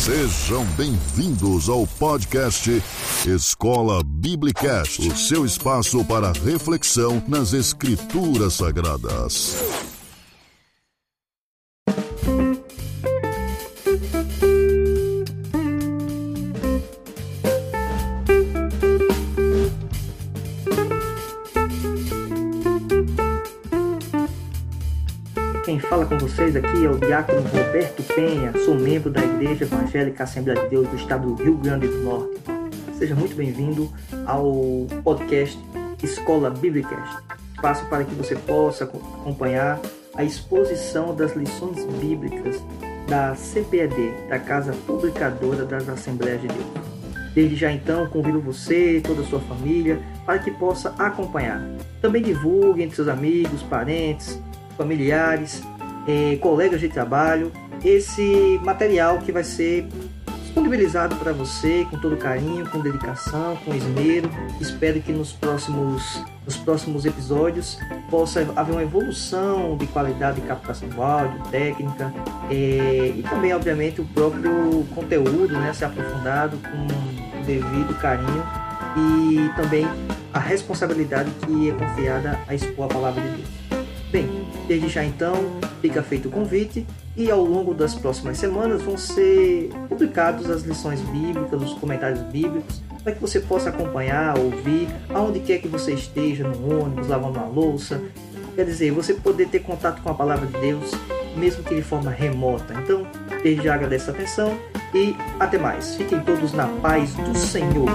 Sejam bem-vindos ao podcast Escola Biblicast, o seu espaço para reflexão nas Escrituras Sagradas. Quem fala com vocês aqui é o diácono Roberto Penha, sou membro da Igreja Evangélica Assembleia de Deus do estado do Rio Grande do Norte. Seja muito bem-vindo ao podcast Escola Biblicast, espaço para que você possa acompanhar a exposição das lições bíblicas da CPED, da Casa Publicadora das Assembleias de Deus. Desde já então convido você e toda a sua família para que possa acompanhar. Também divulgue entre seus amigos, parentes, familiares, eh, colegas de trabalho, esse material que vai ser disponibilizado para você com todo carinho, com dedicação, com esmero. Espero que nos próximos, nos próximos episódios possa haver uma evolução de qualidade de captação do áudio, técnica eh, e também, obviamente, o próprio conteúdo né, ser aprofundado com o devido carinho e também a responsabilidade que é confiada a expor a palavra de Deus. Bem, desde já então fica feito o convite e ao longo das próximas semanas vão ser publicadas as lições bíblicas, os comentários bíblicos, para que você possa acompanhar, ouvir, aonde quer que você esteja, no ônibus, lavando uma louça. Quer dizer, você poder ter contato com a palavra de Deus, mesmo que de forma remota. Então, desde já agradeço a atenção e até mais. Fiquem todos na paz do Senhor.